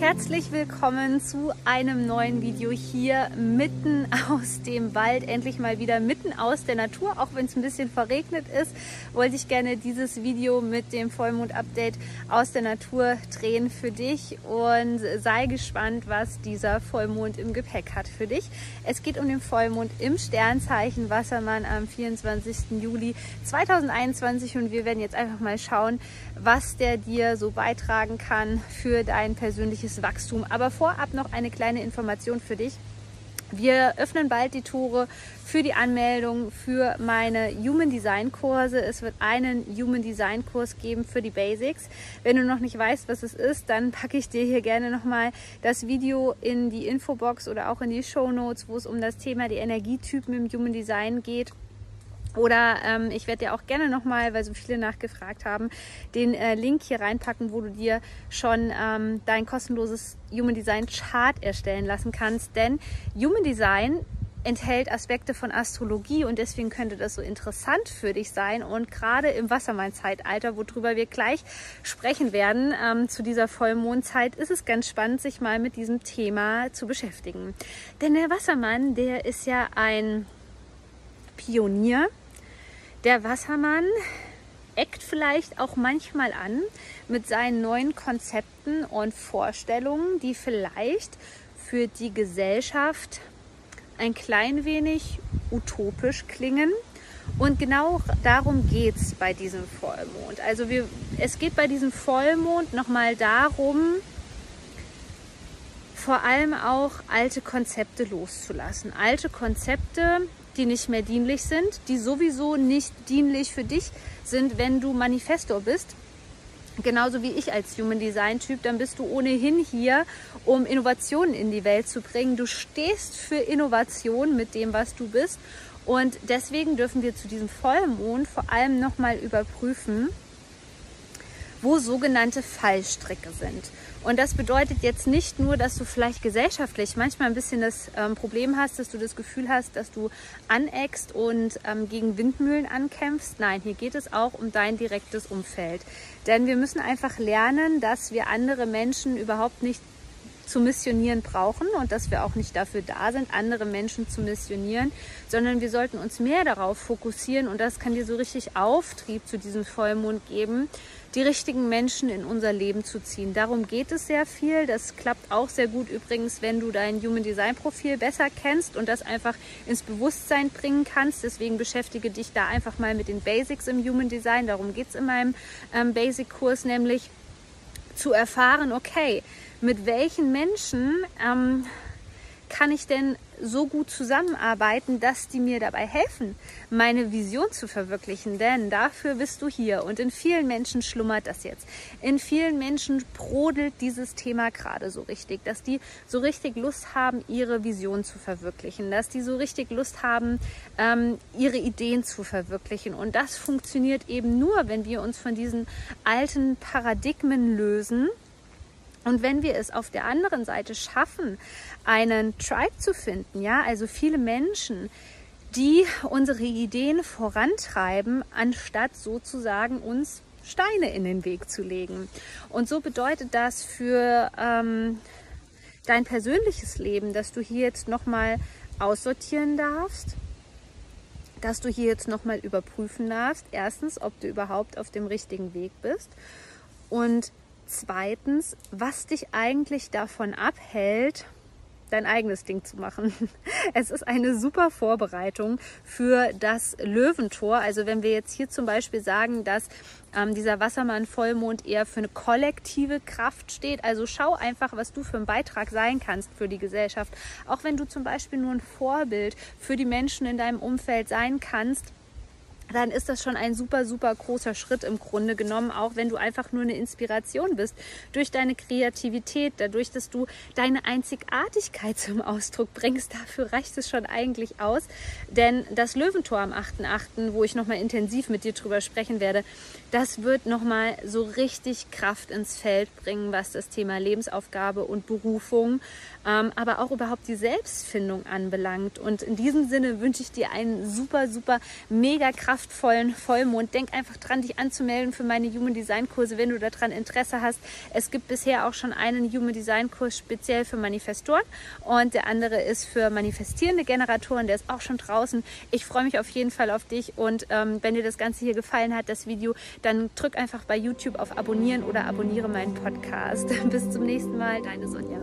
Herzlich willkommen zu einem neuen Video hier mitten aus dem Wald, endlich mal wieder mitten aus der Natur, auch wenn es ein bisschen verregnet ist, wollte ich gerne dieses Video mit dem Vollmond-Update aus der Natur drehen für dich und sei gespannt, was dieser Vollmond im Gepäck hat für dich. Es geht um den Vollmond im Sternzeichen Wassermann am 24. Juli 2021 und wir werden jetzt einfach mal schauen, was der dir so beitragen kann für dein persönliches persönliches Wachstum. Aber vorab noch eine kleine Information für dich. Wir öffnen bald die Tore für die Anmeldung für meine Human Design Kurse. Es wird einen Human Design Kurs geben für die Basics. Wenn du noch nicht weißt, was es ist, dann packe ich dir hier gerne nochmal das Video in die Infobox oder auch in die Show Notes, wo es um das Thema die Energietypen im Human Design geht. Oder ähm, ich werde dir auch gerne nochmal, weil so viele nachgefragt haben, den äh, Link hier reinpacken, wo du dir schon ähm, dein kostenloses Human Design Chart erstellen lassen kannst. Denn Human Design enthält Aspekte von Astrologie und deswegen könnte das so interessant für dich sein. Und gerade im Wassermann-Zeitalter, worüber wir gleich sprechen werden, ähm, zu dieser Vollmondzeit, ist es ganz spannend, sich mal mit diesem Thema zu beschäftigen. Denn der Wassermann, der ist ja ein Pionier der Wassermann eckt vielleicht auch manchmal an mit seinen neuen Konzepten und Vorstellungen, die vielleicht für die Gesellschaft ein klein wenig utopisch klingen. Und genau darum geht es bei diesem Vollmond. Also wir, es geht bei diesem Vollmond nochmal darum, vor allem auch alte Konzepte loszulassen. Alte Konzepte, die nicht mehr dienlich sind, die sowieso nicht dienlich für dich sind, wenn du Manifestor bist. Genauso wie ich als Human Design Typ, dann bist du ohnehin hier, um Innovationen in die Welt zu bringen. Du stehst für Innovation mit dem, was du bist. Und deswegen dürfen wir zu diesem Vollmond vor allem nochmal überprüfen, wo sogenannte Fallstricke sind. Und das bedeutet jetzt nicht nur, dass du vielleicht gesellschaftlich manchmal ein bisschen das ähm, Problem hast, dass du das Gefühl hast, dass du aneckst und ähm, gegen Windmühlen ankämpfst. Nein, hier geht es auch um dein direktes Umfeld. Denn wir müssen einfach lernen, dass wir andere Menschen überhaupt nicht zu missionieren brauchen und dass wir auch nicht dafür da sind, andere Menschen zu missionieren, sondern wir sollten uns mehr darauf fokussieren und das kann dir so richtig Auftrieb zu diesem Vollmond geben, die richtigen Menschen in unser Leben zu ziehen. Darum geht es sehr viel. Das klappt auch sehr gut übrigens, wenn du dein Human Design Profil besser kennst und das einfach ins Bewusstsein bringen kannst. Deswegen beschäftige dich da einfach mal mit den Basics im Human Design. Darum geht es in meinem ähm, Basic-Kurs, nämlich zu erfahren, okay, mit welchen Menschen ähm, kann ich denn so gut zusammenarbeiten, dass die mir dabei helfen, meine Vision zu verwirklichen. Denn dafür bist du hier. Und in vielen Menschen schlummert das jetzt. In vielen Menschen brodelt dieses Thema gerade so richtig, dass die so richtig Lust haben, ihre Vision zu verwirklichen, dass die so richtig Lust haben, ähm, ihre Ideen zu verwirklichen. Und das funktioniert eben nur, wenn wir uns von diesen alten Paradigmen lösen und wenn wir es auf der anderen Seite schaffen, einen Tribe zu finden, ja, also viele Menschen, die unsere Ideen vorantreiben, anstatt sozusagen uns Steine in den Weg zu legen. Und so bedeutet das für ähm, dein persönliches Leben, dass du hier jetzt nochmal aussortieren darfst, dass du hier jetzt nochmal überprüfen darfst, erstens, ob du überhaupt auf dem richtigen Weg bist und zweitens, was dich eigentlich davon abhält, dein eigenes Ding zu machen. Es ist eine super Vorbereitung für das Löwentor. Also wenn wir jetzt hier zum Beispiel sagen, dass ähm, dieser Wassermann-Vollmond eher für eine kollektive Kraft steht, also schau einfach, was du für einen Beitrag sein kannst für die Gesellschaft. Auch wenn du zum Beispiel nur ein Vorbild für die Menschen in deinem Umfeld sein kannst, dann ist das schon ein super, super großer Schritt im Grunde genommen, auch wenn du einfach nur eine Inspiration bist durch deine Kreativität, dadurch, dass du deine Einzigartigkeit zum Ausdruck bringst. Dafür reicht es schon eigentlich aus. Denn das Löwentor am 8.8., wo ich nochmal intensiv mit dir drüber sprechen werde, das wird nochmal so richtig Kraft ins Feld bringen, was das Thema Lebensaufgabe und Berufung, ähm, aber auch überhaupt die Selbstfindung anbelangt. Und in diesem Sinne wünsche ich dir einen super, super mega kraftvollen Vollmond. Denk einfach dran, dich anzumelden für meine Human Design Kurse, wenn du daran Interesse hast. Es gibt bisher auch schon einen Human Design Kurs speziell für Manifestoren und der andere ist für manifestierende Generatoren. Der ist auch schon draußen. Ich freue mich auf jeden Fall auf dich und ähm, wenn dir das Ganze hier gefallen hat, das Video, dann drück einfach bei YouTube auf Abonnieren oder abonniere meinen Podcast. Bis zum nächsten Mal, deine Sonja.